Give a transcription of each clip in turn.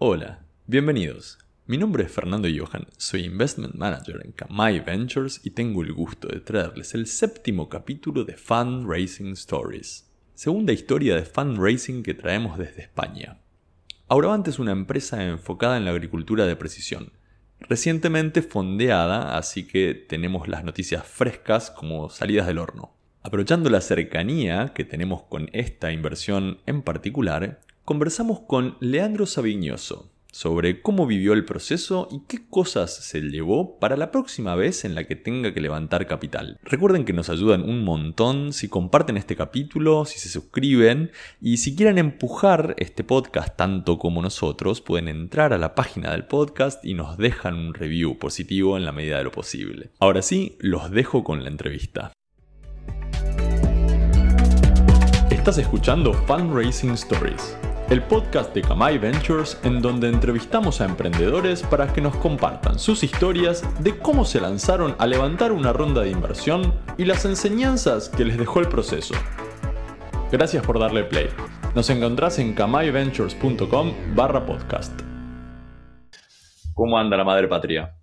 Hola, bienvenidos. Mi nombre es Fernando Johan, soy Investment Manager en Kamai Ventures y tengo el gusto de traerles el séptimo capítulo de Fundraising Stories, segunda historia de fundraising que traemos desde España. Auravant es una empresa enfocada en la agricultura de precisión, recientemente fondeada, así que tenemos las noticias frescas como salidas del horno. Aprovechando la cercanía que tenemos con esta inversión en particular, conversamos con Leandro Sabiñoso sobre cómo vivió el proceso y qué cosas se llevó para la próxima vez en la que tenga que levantar capital. Recuerden que nos ayudan un montón si comparten este capítulo, si se suscriben y si quieren empujar este podcast tanto como nosotros, pueden entrar a la página del podcast y nos dejan un review positivo en la medida de lo posible. Ahora sí, los dejo con la entrevista. Estás escuchando Fundraising Stories el podcast de Kamai Ventures en donde entrevistamos a emprendedores para que nos compartan sus historias de cómo se lanzaron a levantar una ronda de inversión y las enseñanzas que les dejó el proceso. Gracias por darle play. Nos encontrás en kamaiventures.com barra podcast. ¿Cómo anda la madre patria?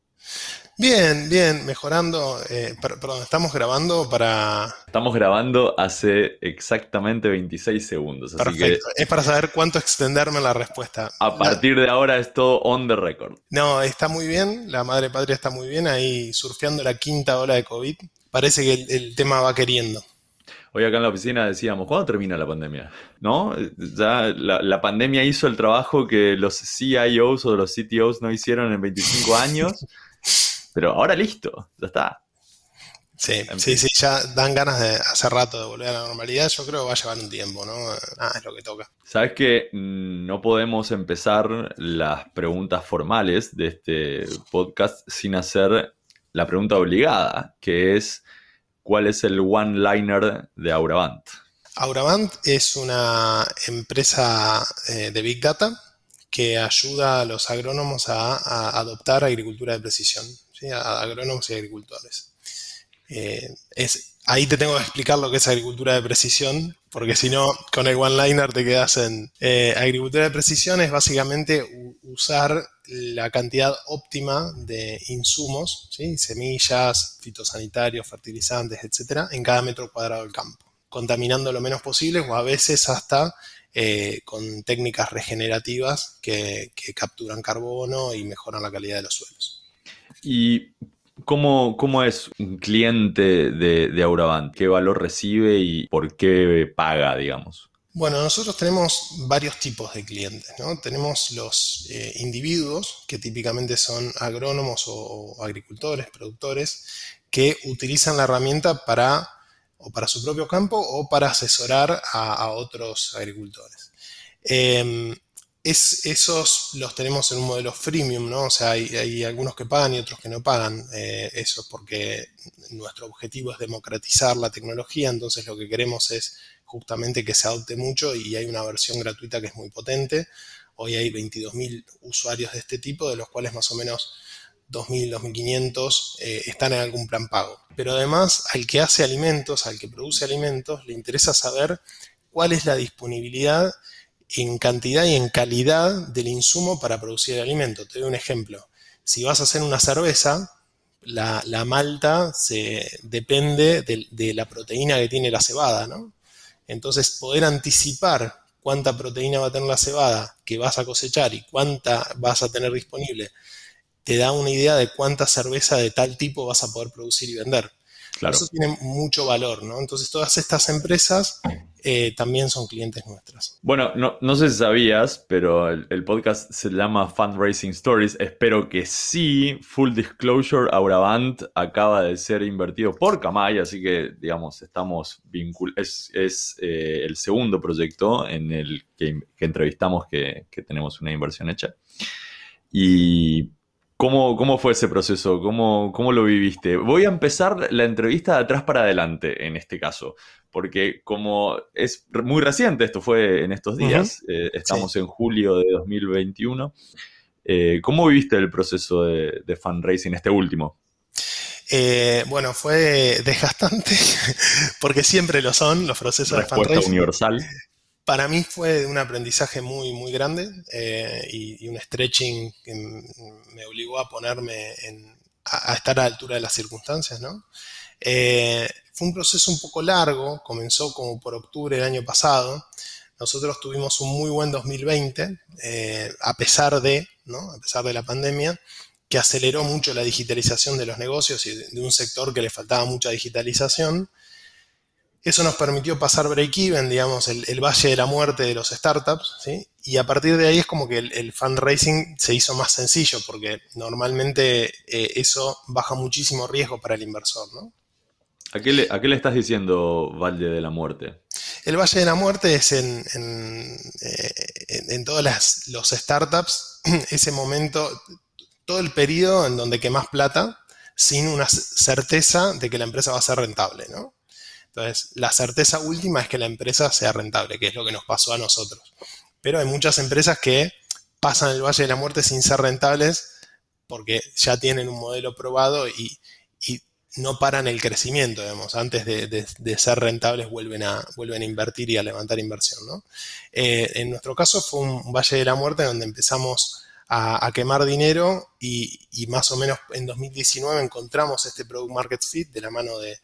Bien, bien, mejorando. Eh, perdón, estamos grabando para. Estamos grabando hace exactamente 26 segundos. Así Que es para saber cuánto extenderme la respuesta. A partir de ahora es todo on the record. No, está muy bien. La madre patria está muy bien. Ahí surfeando la quinta ola de COVID. Parece que el, tema va queriendo. Hoy acá en la oficina decíamos, ¿cuándo termina la pandemia? ¿No? Ya la, la, pandemia hizo el trabajo que los CIOs o los CTOs no hicieron en 25 años. Pero ahora listo, ya está. Sí, sí, sí, ya dan ganas de hace rato de volver a la normalidad. Yo creo que va a llevar un tiempo, ¿no? Ah, es lo que toca. Sabes que no podemos empezar las preguntas formales de este podcast sin hacer la pregunta obligada, que es ¿cuál es el one-liner de Auravant? Auravant es una empresa eh, de Big Data que ayuda a los agrónomos a adoptar agricultura de precisión a agrónomos y agricultores. Eh, ahí te tengo que explicar lo que es agricultura de precisión, porque si no, con el one-liner te quedas en... Eh, agricultura de precisión es básicamente usar la cantidad óptima de insumos, semillas, fitosanitarios, fertilizantes, etcétera, en cada metro cuadrado del campo, contaminando lo menos posible o a veces hasta eh, con técnicas regenerativas que, capturan carbono y mejoran la calidad de los suelos. ¿Y cómo, cómo es un cliente de, de Auravant? ¿Qué valor recibe y por qué paga, digamos? Bueno, nosotros tenemos varios tipos de clientes, ¿no? Tenemos los eh, individuos, que típicamente son agrónomos o, agricultores, productores, que utilizan la herramienta para o para su propio campo o para asesorar a, otros agricultores. Em, esos los tenemos en un modelo freemium, ¿no? O sea, hay, algunos que pagan y otros que no pagan. Eh, eso porque nuestro objetivo es democratizar la tecnología, entonces lo que queremos es justamente que se adopte mucho y hay una versión gratuita que es muy potente. Hoy hay 22.000 usuarios de este tipo, de los cuales más o menos 2.000, 2.500 eh, están en algún plan pago. Pero además, al que hace alimentos, al que produce alimentos, le interesa saber cuál es la disponibilidad en cantidad y en calidad del insumo para producir el alimento. Te doy un ejemplo. Si vas a hacer una cerveza, la, malta se, depende de, la proteína que tiene la cebada, ¿no? Entonces, poder anticipar cuánta proteína va a tener la cebada que vas a cosechar y cuánta vas a tener disponible, te da una idea de cuánta cerveza de tal tipo vas a poder producir y vender. Eso tiene mucho valor, ¿no? Entonces, todas estas empresas eh, también son clientes nuestros. Bueno, no, sé si sabías, pero el, podcast se llama Fundraising Stories. Espero que sí. Full disclosure, Auravant acaba de ser invertido por Kamai, así que, digamos, estamos vinculados. Es, eh, el segundo proyecto en el que, entrevistamos que, que tenemos una inversión hecha. Y ¿Cómo, fue ese proceso? ¿Cómo, ¿Cómo, lo viviste? Voy a empezar la entrevista de atrás para adelante en este caso, porque como es muy reciente, esto fue en estos días, eh, estamos en julio de 2021, eh, ¿cómo viviste el proceso de, fundraising, este último? Eh, bueno, fue desgastante, porque siempre lo son los procesos de fundraising. universal. Para mí fue un aprendizaje muy, muy grande eh, y, un stretching que me obligó a ponerme a, estar a la altura de las circunstancias. Eh, fue un proceso un poco largo, comenzó como por octubre del año pasado. Nosotros tuvimos un muy buen 2020, eh, a pesar de. A pesar de la pandemia, que aceleró mucho la digitalización de los negocios y de un sector que le faltaba mucha digitalización. Eso nos permitió pasar break-even, digamos, el, valle de la muerte de los startups, ¿sí? Y a partir de ahí es como que el, fundraising se hizo más sencillo, porque normalmente eh, eso baja muchísimo riesgo para el inversor, ¿no? ¿A qué, le, ¿A qué le estás diciendo Valle de la Muerte? El Valle de la Muerte es en, en, eh, todos los startups, ese momento, todo el periodo en donde quemas plata sin una certeza de que la empresa va a ser rentable, ¿no? Entonces, la certeza última es que la empresa sea rentable, que es lo que nos pasó a nosotros. Pero hay muchas empresas que pasan el Valle de la Muerte sin ser rentables porque ya tienen un modelo probado y, no paran el crecimiento, digamos. Antes de, ser rentables vuelven a, invertir y a levantar inversión, eh, en nuestro caso fue un Valle de la Muerte donde empezamos a, quemar dinero y, y, más o menos en 2019 encontramos este Product Market Fit de la mano de,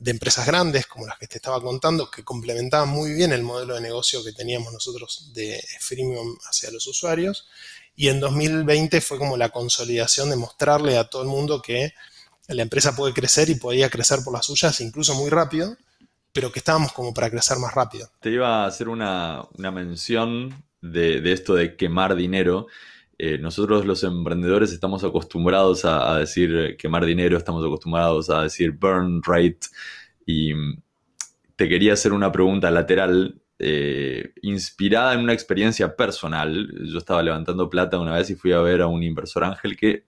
de empresas grandes como las que te estaba contando, que complementaban muy bien el modelo de negocio que teníamos nosotros de freemium hacia los usuarios. Y en 2020 fue como la consolidación de mostrarle a todo el mundo que la empresa puede crecer y podía crecer por las suyas, incluso muy rápido, pero que estábamos como para crecer más rápido. Te iba a hacer una, mención de, de, esto de quemar dinero. Eh, nosotros los emprendedores estamos acostumbrados a, decir quemar dinero, estamos acostumbrados a decir burn rate y mm, te quería hacer una pregunta lateral eh, inspirada en una experiencia personal. Yo estaba levantando plata una vez y fui a ver a un inversor ángel que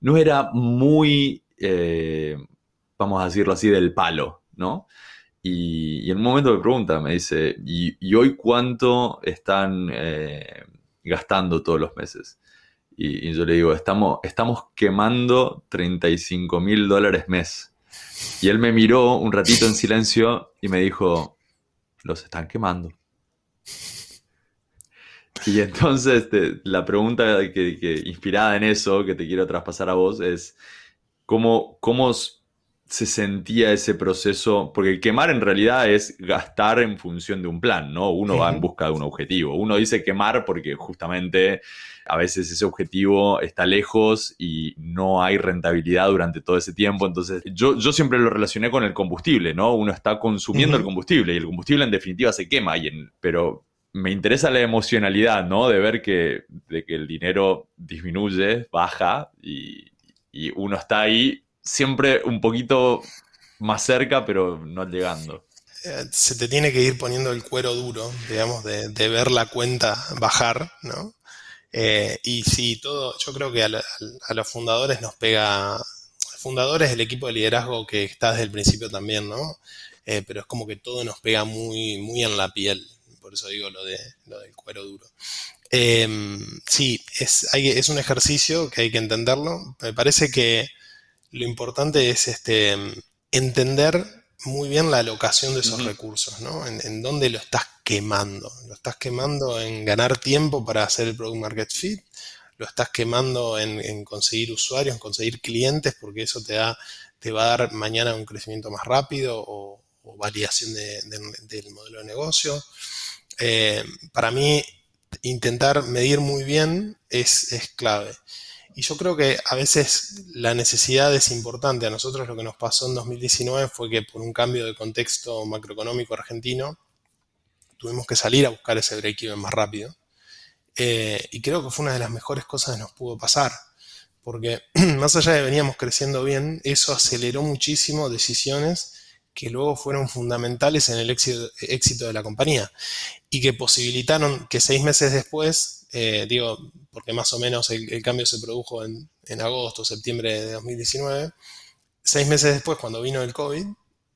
no era muy, eh, vamos a decirlo así, del palo, ¿no? Y, en un momento me pregunta, me dice, ¿y, hoy cuánto están gastando todos los meses? Y, yo le digo, estamos, estamos quemando 35 mil dólares mes. Y él me miró un ratito en silencio y me dijo, los están quemando. Y entonces la pregunta que, inspirada en eso que te quiero traspasar a vos es, ¿cómo, cómo se sentía ese proceso? Porque quemar en realidad es gastar en función de un plan, ¿no? Uno va en busca de un objetivo. Uno dice quemar porque justamente a veces ese objetivo está lejos y no hay rentabilidad durante todo ese tiempo. Entonces, yo, yo siempre lo relacioné con el combustible, ¿no? Uno está consumiendo el combustible y el combustible en definitiva se quema, y en, pero me interesa la emocionalidad, ¿no? De ver que, de que el dinero disminuye, baja y, uno está ahí siempre un poquito más cerca, pero no llegando eh, se te tiene que ir poniendo el cuero duro, digamos, de, ver la cuenta bajar, ¿no? Eh, y sí, todo, yo creo que a, los fundadores nos pega, fundadores el equipo de liderazgo que está desde el principio también, ¿no? Eh, pero es como que todo nos pega muy, muy en la piel, por eso digo lo, de, lo del cuero duro. Sí, es, es un ejercicio que hay que entenderlo. Me parece que lo importante es este, entender muy bien la alocación de esos recursos, ¿no? En, dónde lo estás quemando. Lo estás quemando en ganar tiempo para hacer el product market fit, lo estás quemando en, conseguir usuarios, en conseguir clientes, porque eso te, da, te va a dar mañana un crecimiento más rápido o, variación del modelo de negocio. Eh, para mí, intentar medir muy bien es, es clave. Y yo creo que a veces la necesidad es importante. A nosotros lo que nos pasó en 2019 fue que por un cambio de contexto macroeconómico argentino tuvimos que salir a buscar ese break-even más rápido. Eh, y creo que fue una de las mejores cosas que nos pudo pasar. Porque más allá de veníamos creciendo bien, eso aceleró muchísimo decisiones que luego fueron fundamentales en el éxito, éxito de la compañía y que posibilitaron que seis meses después, eh, digo, porque más o menos el, cambio se produjo en, agosto, septiembre de 2019, seis meses después, cuando vino el COVID,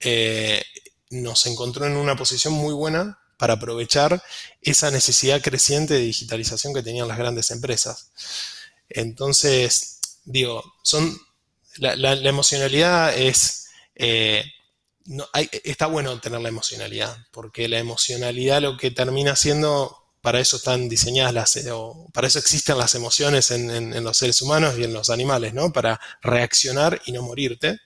eh, nos encontró en una posición muy buena para aprovechar esa necesidad creciente de digitalización que tenían las grandes empresas. Entonces, digo, son, la, emocionalidad es... Eh, no, está bueno tener la emocionalidad, porque la emocionalidad lo que termina siendo, para eso están diseñadas las, o para eso existen las emociones en, los seres humanos y en los animales, ¿no? Para reaccionar y no morirte.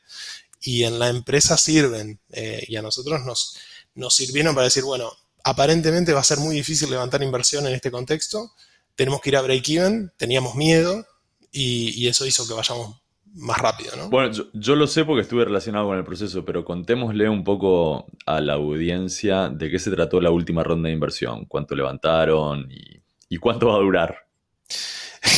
Y en la empresa sirven, eh, y a nosotros nos, nos sirvieron para decir, bueno, aparentemente va a ser muy difícil levantar inversión en este contexto, tenemos que ir a break-even, teníamos miedo, y, y eso hizo que vayamos más rápido, ¿no? Bueno, yo, lo sé porque estuve relacionado con el proceso, pero contémosle un poco a la audiencia de qué se trató la última ronda de inversión, cuánto levantaron y, cuánto va a durar.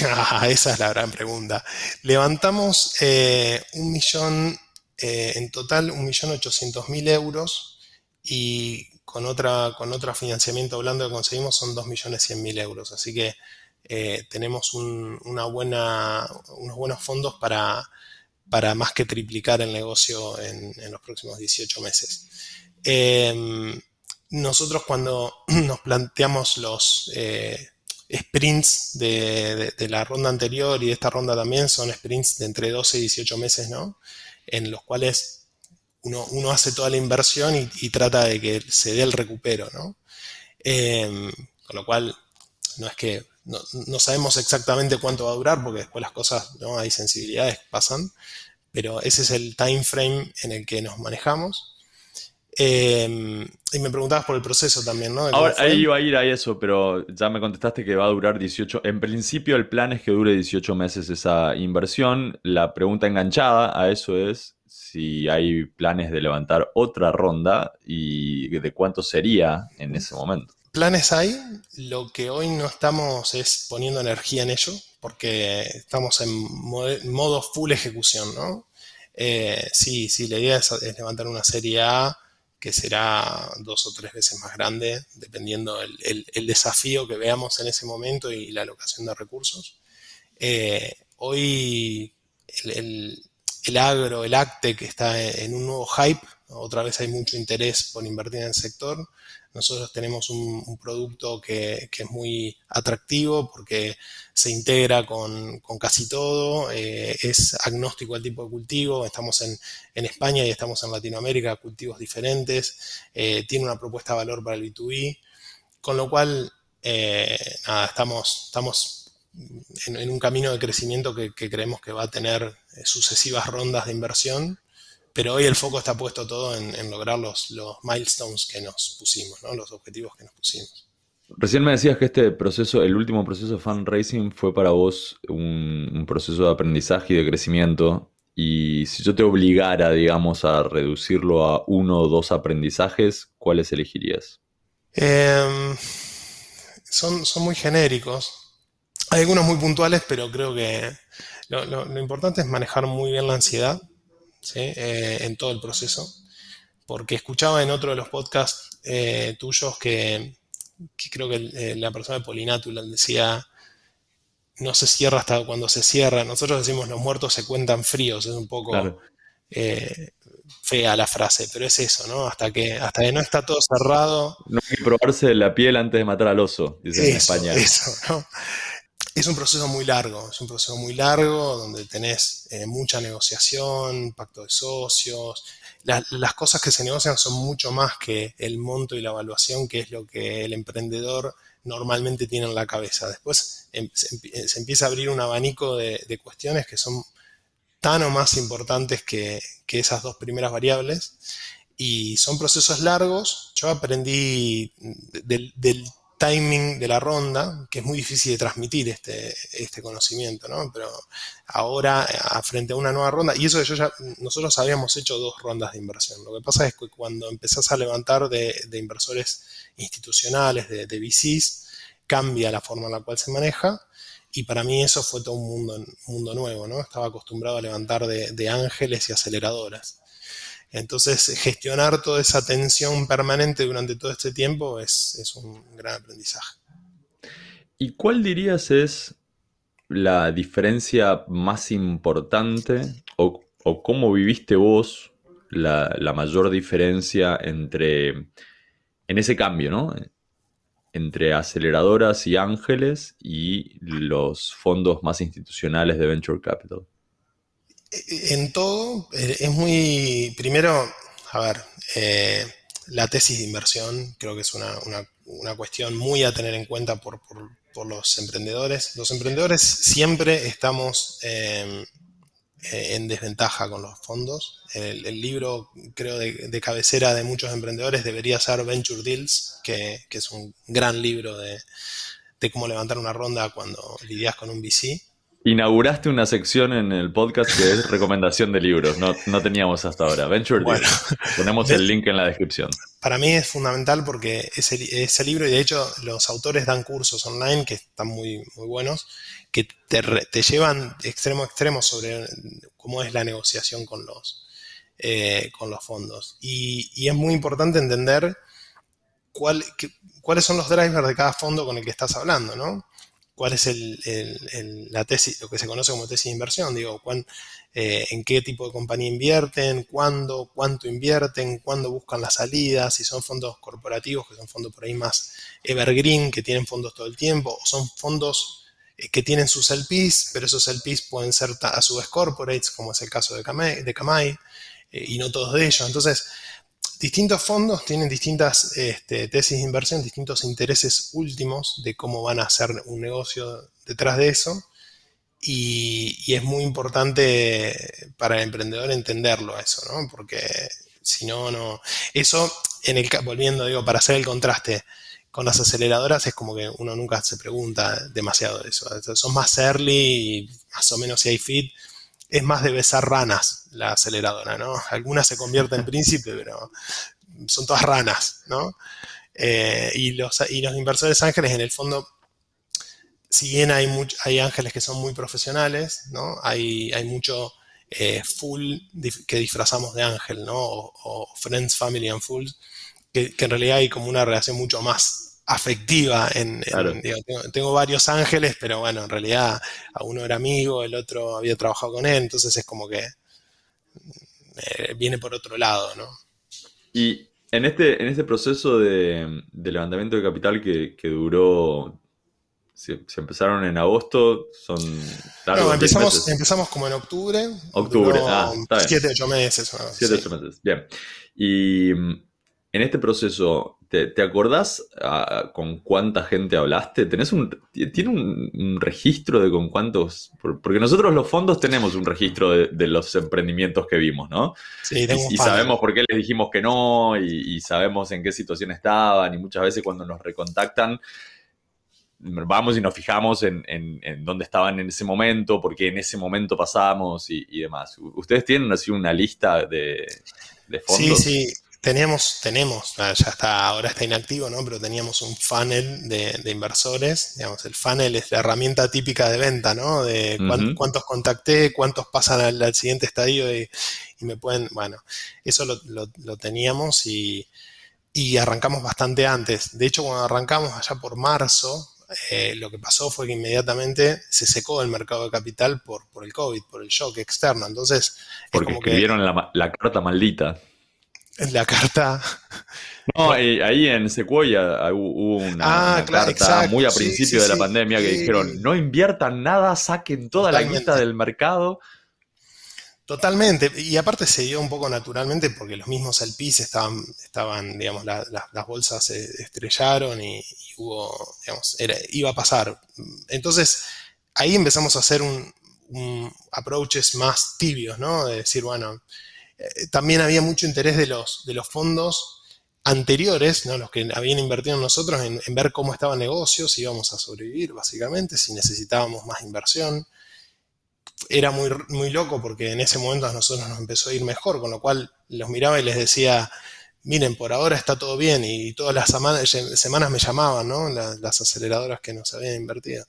Ah, esa es la gran pregunta. Levantamos eh, un millón, eh, en total, un millón ochocientos mil euros y con otra, con otro financiamiento blando que conseguimos son dos millones cien mil euros. Así que eh, tenemos unos buenos fondos para, para más que triplicar el negocio en, los próximos 18 meses. Em, nosotros cuando nos planteamos los eh, sprints de, la ronda anterior y de esta ronda también, son sprints de entre 12 y 18 meses, ¿no? En los cuales uno, hace toda la inversión y, trata de que se dé el recupero, ¿no? Em, con lo cual, no es que no, sabemos exactamente cuánto va a durar porque después las cosas, ¿no? Hay sensibilidades que pasan, pero ese es el time frame en el que nos manejamos. Em, y me preguntabas por el proceso también, ¿no? Ahora, ahí iba a ir a eso, pero ya me contestaste que va a durar 18. En principio, el plan es que dure 18 meses esa inversión. La pregunta enganchada a eso es si hay planes de levantar otra ronda y de cuánto sería en ese momento planes hay, lo que hoy no estamos es poniendo energía en ello, porque estamos en modo full ejecución, ¿no? Eh, sí, sí, la idea es, levantar una serie A que será dos o tres veces más grande, dependiendo el, desafío que veamos en ese momento y la alocación de recursos. Eh, hoy el, el, agro, el ACTE, está en un nuevo hype, otra vez hay mucho interés por invertir en el sector, nosotros tenemos un, producto que, es muy atractivo porque se integra con, casi todo, eh, es agnóstico al tipo de cultivo, estamos en, España y estamos en Latinoamérica, cultivos diferentes, eh, tiene una propuesta de valor para el B2B, con lo cual, eh, estamos en, un camino de crecimiento que creemos que va a tener sucesivas rondas de inversión pero hoy el foco está puesto todo en, lograr los, los, milestones que nos pusimos, ¿no? los objetivos que nos pusimos. Recién me decías que este proceso, el último proceso de fundraising fue para vos un, proceso de aprendizaje y de crecimiento. Y si yo te obligara, digamos, a reducirlo a uno o dos aprendizajes, ¿cuáles elegirías? Em, son, son muy genéricos. Hay algunos muy puntuales, pero creo que lo importante es manejar muy bien la ansiedad eh, en todo el proceso. Porque escuchaba en otro de los podcasts eh, tuyos que, creo que eh, la persona de Polinatula decía, no se cierra hasta cuando se cierra. Nosotros decimos los muertos se cuentan fríos, es un poco fea la frase, pero es eso, ¿no? Hasta que, hasta que no está todo cerrado. No hay que probarse la piel antes de matar al oso, dice en España. Eso, ¿no? Es un proceso muy largo, es un proceso muy largo donde tenés eh, mucha negociación, pacto de socios. las cosas que se negocian son mucho más que el monto y la evaluación, que es lo que el emprendedor normalmente tiene en la cabeza. Después em, se, empieza a abrir un abanico de, cuestiones que son tan o más importantes que, esas dos primeras variables. Y son procesos largos. Yo aprendí del, del timing de la ronda, que es muy difícil de transmitir este, este conocimiento, ¿no? Pero ahora, frente a una nueva ronda, y eso yo ya, nosotros habíamos hecho dos rondas de inversión. Lo que pasa es que cuando empezás a levantar de, inversores institucionales, de, de, VCs, cambia la forma en la cual se maneja. Y para mí eso fue todo un mundo, mundo nuevo, ¿no? Estaba acostumbrado a levantar de, de ángeles y aceleradoras. Entonces, gestionar toda esa tensión permanente durante todo este tiempo es, un gran aprendizaje. ¿Y cuál dirías es la diferencia más importante o, cómo viviste vos la, mayor diferencia entre, en ese cambio, ¿no? Entre aceleradoras y ángeles y los fondos más institucionales de Venture Capital en todo, eh, es muy, primero, a ver, eh, la tesis de inversión creo que es una, cuestión muy a tener en cuenta por, los emprendedores. Los emprendedores siempre estamos em, eh, en desventaja con los fondos. El, libro, creo, de, cabecera de muchos emprendedores debería ser Venture Deals, que, es un gran libro de, de, cómo levantar una ronda cuando lidias con un VC. Inauguraste una sección en el podcast que es recomendación de libros. No, teníamos hasta ahora. Venture bueno, Ponemos el link en la descripción. Para mí es fundamental porque ese, ese, libro, y de hecho los autores dan cursos online que están muy, muy buenos, que te, llevan extremo a extremo sobre cómo es la negociación con los, eh, con los fondos. Y, y, es muy importante entender cuál, cuáles son los drivers de cada fondo con el que estás hablando, ¿no? Cuál es la tesis, lo que se conoce como tesis de inversión, digo, eh, en qué tipo de compañía invierten, cuándo, cuánto invierten, cuándo buscan las salidas, si son fondos corporativos, que son fondos por ahí más evergreen, que tienen fondos todo el tiempo, o son fondos eh, que tienen sus LPs, pero esos LPs pueden ser a su vez corporates, como es el caso de Kamai, de Kamai eh, y no todos de ellos. Entonces, distintos fondos tienen distintas este, tesis de inversión, distintos intereses últimos de cómo van a hacer un negocio detrás de eso. Y, es muy importante para el emprendedor entenderlo eso, ¿no? Porque si no, no. Eso, en el volviendo, digo, para hacer el contraste con las aceleradoras, es como que uno nunca se pregunta demasiado de eso. Son más early, más o menos si hay fit, es más de besar ranas la aceleradora, ¿no? Algunas se convierten en príncipe, pero son todas ranas, ¿no? Eh, y, los, y los inversores ángeles, en el fondo, si bien hay, hay ángeles que son muy profesionales, ¿no? Hay, hay mucho eh, full que disfrazamos de ángel, ¿no? O, Friends, Family and Fools, que, que en realidad hay como una relación mucho más afectiva. En, tengo, varios ángeles, pero bueno, en realidad a uno era amigo, el otro había trabajado con él, entonces es como que eh, viene por otro lado, ¿no? Y en este, en este proceso de, levantamiento de capital que, duró, se, empezaron en agosto, son... No, empezamos, empezamos como en octubre. Octubre, ah, está Siete, ocho meses. Siete, ocho meses, bien. Y mm, en este proceso, ¿Te, acordás ah, con cuánta gente hablaste? ¿Tenés un, ¿Tiene un, registro de con cuántos? Porque nosotros los fondos tenemos un registro de, los emprendimientos que vimos, ¿no? Sí, y, y sabemos por qué les dijimos que no, y, sabemos en qué situación estaban, y muchas veces cuando nos recontactan, vamos y nos fijamos en, dónde estaban en ese momento, porque en ese momento pasamos y, demás. ¿Ustedes tienen así una lista de, de fondos? Sí, sí. Teníamos, tenemos, ya está, ahora está inactivo, ¿no? Pero teníamos un funnel de, inversores. Digamos, el funnel es la herramienta típica de venta, ¿no? De cuántos contacté, cuántos pasan al, siguiente estadio y, me pueden. Bueno, eso lo, teníamos y, arrancamos bastante antes. De hecho, cuando arrancamos allá por marzo, eh, lo que pasó fue que inmediatamente se secó el mercado de capital por, por el COVID, por el shock externo. Entonces. Porque escribieron la, la carta maldita en la carta. No, ahí en Sequoia hubo una, ah, carta muy a principio de la pandemia que dijeron, no inviertan nada, saquen toda la guita del mercado. Totalmente, y aparte se dio un poco naturalmente porque los mismos LPs estaban, estaban digamos, las bolsas se estrellaron y, hubo, digamos, iba a pasar. Entonces, ahí empezamos a hacer un, un approaches más tibios, ¿no? De decir, bueno, eh, también había mucho interés de los, de los fondos anteriores, los que habían invertido en nosotros, en, ver cómo estaba el negocio, si íbamos a sobrevivir, básicamente, si necesitábamos más inversión. Era muy, muy loco porque en ese momento a nosotros nos empezó a ir mejor, con lo cual los miraba y les decía, miren, por ahora está todo bien, y todas las semanas, me llamaban, ¿no? Las aceleradoras que nos habían invertido.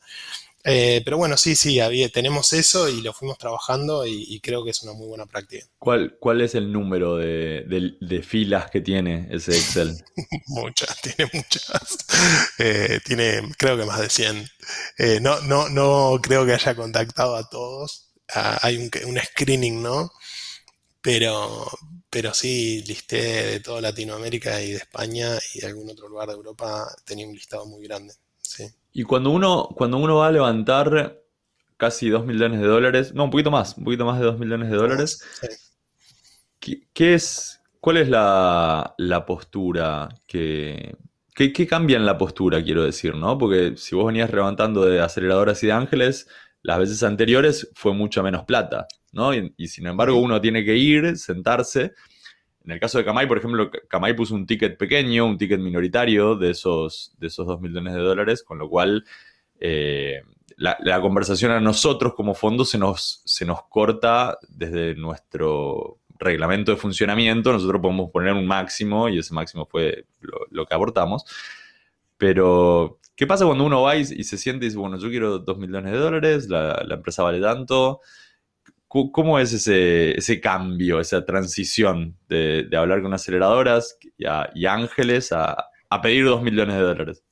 Eh, pero bueno, sí, sí, tenemos eso y lo fuimos trabajando y, creo que es una muy buena práctica. ¿Cuál, cuál es el número de, filas que tiene ese Excel? muchas, tiene muchas. Eh, tiene, creo que más de 100. Eh, no, no, no creo que haya contactado a todos. Ah, hay un, un, screening, ¿no? Pero, pero sí, listé de toda Latinoamérica y de España y de algún otro lugar de Europa, tenía un listado muy grande. Sí. Y cuando uno, cuando uno va a levantar casi 2 millones de dólares, no, un poquito más, un poquito más de 2 millones de dólares, ¿qué, es, ¿Cuál es la, postura que, ¿Qué, cambia en la postura, quiero decir, no? Porque si vos venías levantando de aceleradoras y de ángeles, las veces anteriores fue mucha menos plata, ¿no? Y, sin embargo uno tiene que ir, sentarse. En el caso de Kamai, por ejemplo, Kamai puso un ticket pequeño, un ticket minoritario de esos, de esos 2 millones de dólares, con lo cual eh, la, conversación a nosotros como fondo se nos, se nos corta desde nuestro reglamento de funcionamiento. Nosotros podemos poner un máximo y ese máximo fue lo, que abortamos. Pero, ¿qué pasa cuando uno va y, se siente y dice, bueno, yo quiero 2 millones de dólares, la, empresa vale tanto? ¿Cómo es ese, cambio, esa transición de, hablar con aceleradoras y, ángeles a, a pedir 2 millones de dólares?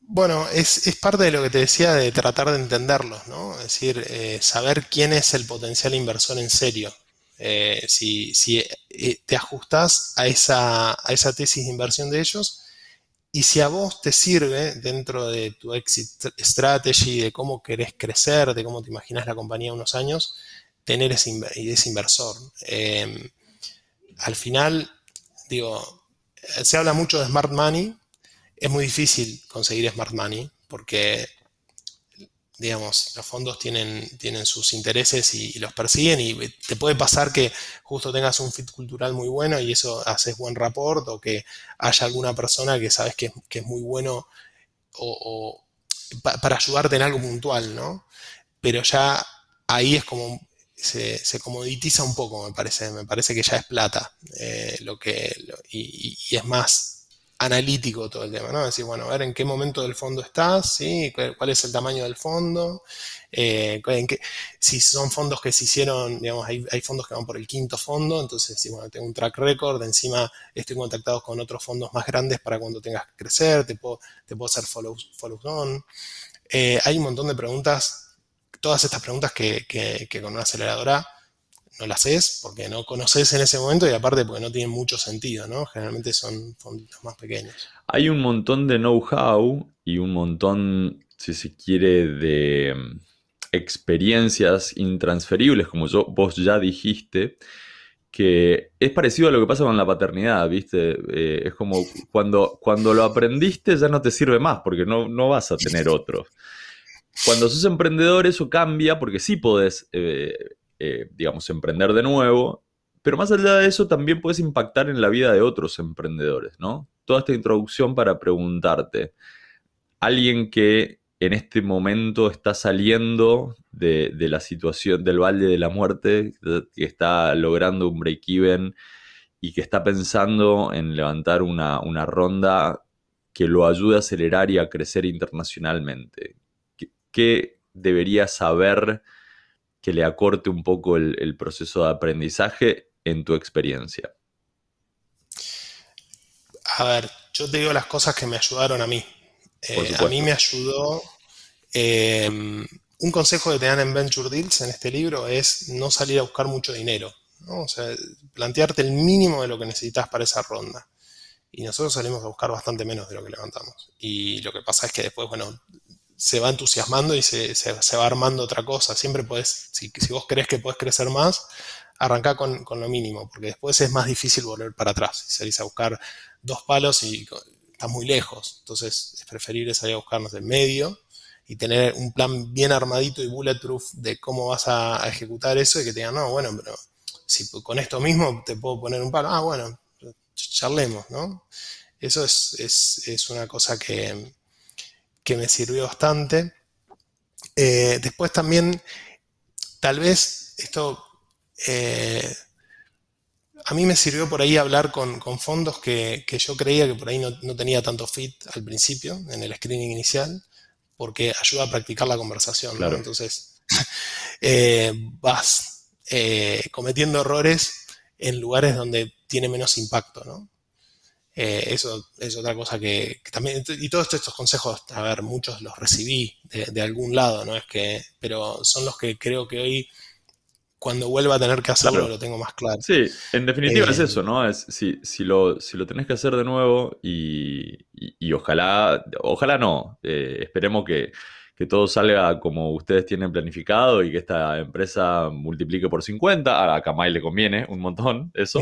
Bueno, es, parte de lo que te decía de tratar de entenderlos, ¿no? Es decir, eh, saber quién es el potencial inversor en serio. Eh, si, eh, te ajustas a esa, a esa tesis de inversión de ellos y si a vos te sirve dentro de tu exit strategy, de cómo querés crecer, de cómo te imaginas la compañía unos años, tener ese, inversor. al final, digo, se habla mucho de smart money, es muy difícil conseguir smart money porque, digamos, los fondos tienen, tienen sus intereses y, los persiguen y te puede pasar que justo tengas un fit cultural muy bueno y eso haces buen rapport o que haya alguna persona que sabes que, es muy bueno o, para ayudarte en algo puntual, ¿no? Pero ya ahí es como se, comoditiza un poco, me parece. Me parece que ya es plata eh, lo que, y, es más analítico todo el tema, ¿no? Decir, bueno, a ver en qué momento del fondo estás, ¿sí? ¿Cuál es el tamaño del fondo? Eh, si son fondos que se hicieron, digamos, hay, fondos que van por el quinto fondo, entonces, si bueno, tengo un track record, encima estoy contactado con otros fondos más grandes para cuando tengas que crecer, te puedo, te puedo hacer follow, follow on. Eh, hay un montón de preguntas, todas estas preguntas que, que con una aceleradora no las haces porque no conoces en ese momento y aparte porque no tienen mucho sentido, ¿no? Generalmente son fonditos más pequeños. Hay un montón de know-how y un montón, si se quiere, de mm, experiencias intransferibles, como yo, vos ya dijiste, que es parecido a lo que pasa con la paternidad, ¿viste? Eh, es como cuando, cuando lo aprendiste ya no te sirve más porque no, no vas a tener otro. Cuando sos emprendedor eso cambia porque sí podés eh, eh, digamos, emprender de nuevo. Pero más allá de eso, también puedes impactar en la vida de otros emprendedores, ¿no? Toda esta introducción para preguntarte, alguien que en este momento está saliendo de, la situación del valle de la muerte, que está logrando un break-even y que está pensando en levantar una, ronda que lo ayude a acelerar y a crecer internacionalmente. qué debería saber que le acorte un poco el, proceso de aprendizaje en tu experiencia? A ver, yo te digo las cosas que me ayudaron a mí. Eh, a mí me ayudó. Em, un consejo que te dan en Venture Deals en este libro es no salir a buscar mucho dinero. O sea, plantearte el mínimo de lo que necesitas para esa ronda. Y nosotros salimos a buscar bastante menos de lo que levantamos. Y lo que pasa es que después, bueno, se va entusiasmando y se, va armando otra cosa. Siempre puedes, si, vos crees que puedes crecer más, arranca con, lo mínimo, porque después es más difícil volver para atrás. Si salís a buscar dos palos y estás muy lejos, entonces es preferible salir a buscarnos en medio y tener un plan bien armadito y bulletproof de cómo vas a, ejecutar eso y que te digan, no, bueno, pero si con esto mismo te puedo poner un palo, ah, bueno, charlemos, ¿no? Eso es una cosa que, que me sirvió bastante. Eh, después también, tal vez esto, eh, a mí me sirvió por ahí hablar con, fondos que, yo creía que por ahí no, tenía tanto fit al principio, en el screening inicial, porque ayuda a practicar la conversación. Entonces, eh, vas cometiendo errores en lugares donde tiene menos impacto, ¿no? Eh, eso es otra cosa que, también, y todos estos consejos, a ver, muchos los recibí de, algún lado, ¿no? Es que, pero son los que creo que hoy, cuando vuelva a tener que hacerlo, lo tengo más claro. Sí, en definitiva es eh, eso, ¿no? Es, si, si, lo, si lo tenés que hacer de nuevo y, ojalá, ojalá no, eh, esperemos que, todo salga como ustedes tienen planificado y que esta empresa multiplique por 50, a Kamai le conviene un montón eso.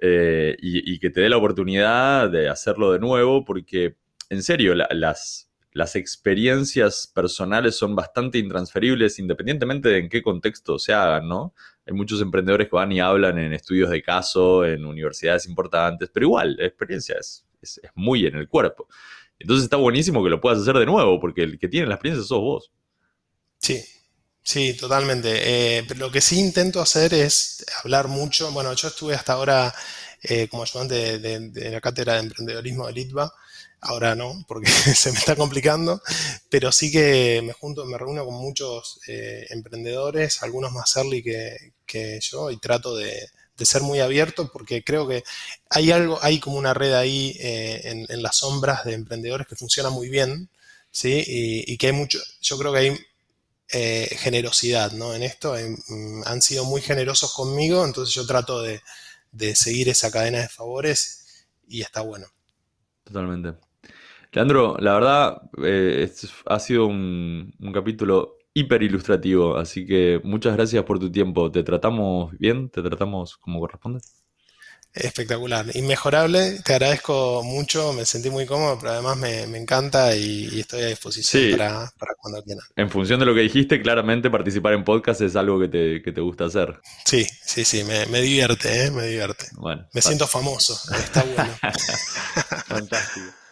Eh, y, que te dé la oportunidad de hacerlo de nuevo, porque en serio, las, las experiencias personales son bastante intransferibles independientemente de en qué contexto se hagan, ¿no? Hay muchos emprendedores que van y hablan en estudios de caso, en universidades importantes, pero igual, la experiencia es, es, muy en el cuerpo. Entonces está buenísimo que lo puedas hacer de nuevo, porque el que tiene la experiencia sos vos. Sí, sí, totalmente. Eh, lo que sí intento hacer es hablar mucho. Bueno, yo estuve hasta ahora eh, como ayudante de, la cátedra de emprendedorismo de Litva. Ahora no, porque se me está complicando, pero sí que me junto, me reúno con muchos eh, emprendedores, algunos más early que, yo, y trato de, ser muy abierto porque creo que hay algo, hay como una red ahí eh, en, las sombras de emprendedores que funciona muy bien, ¿sí? Y, que hay mucho, yo creo que hay generosidad, ¿no? En esto han sido muy generosos conmigo, entonces yo trato de, de seguir esa cadena de favores y está bueno. Totalmente. Leandro, la verdad, eh, ha sido un, un, capítulo hiper ilustrativo, así que muchas gracias por tu tiempo. ¿Te tratamos bien? ¿Te tratamos como corresponde? Espectacular, inmejorable, te agradezco mucho, me sentí muy cómodo, pero además me, encanta y, estoy a disposición para, cuando quieran. En función de lo que dijiste, claramente participar en podcast es algo que te, gusta hacer. Sí, sí, sí, me, divierte, ¿eh? me divierte. Bueno, me siento famoso, está bueno. Fantástico.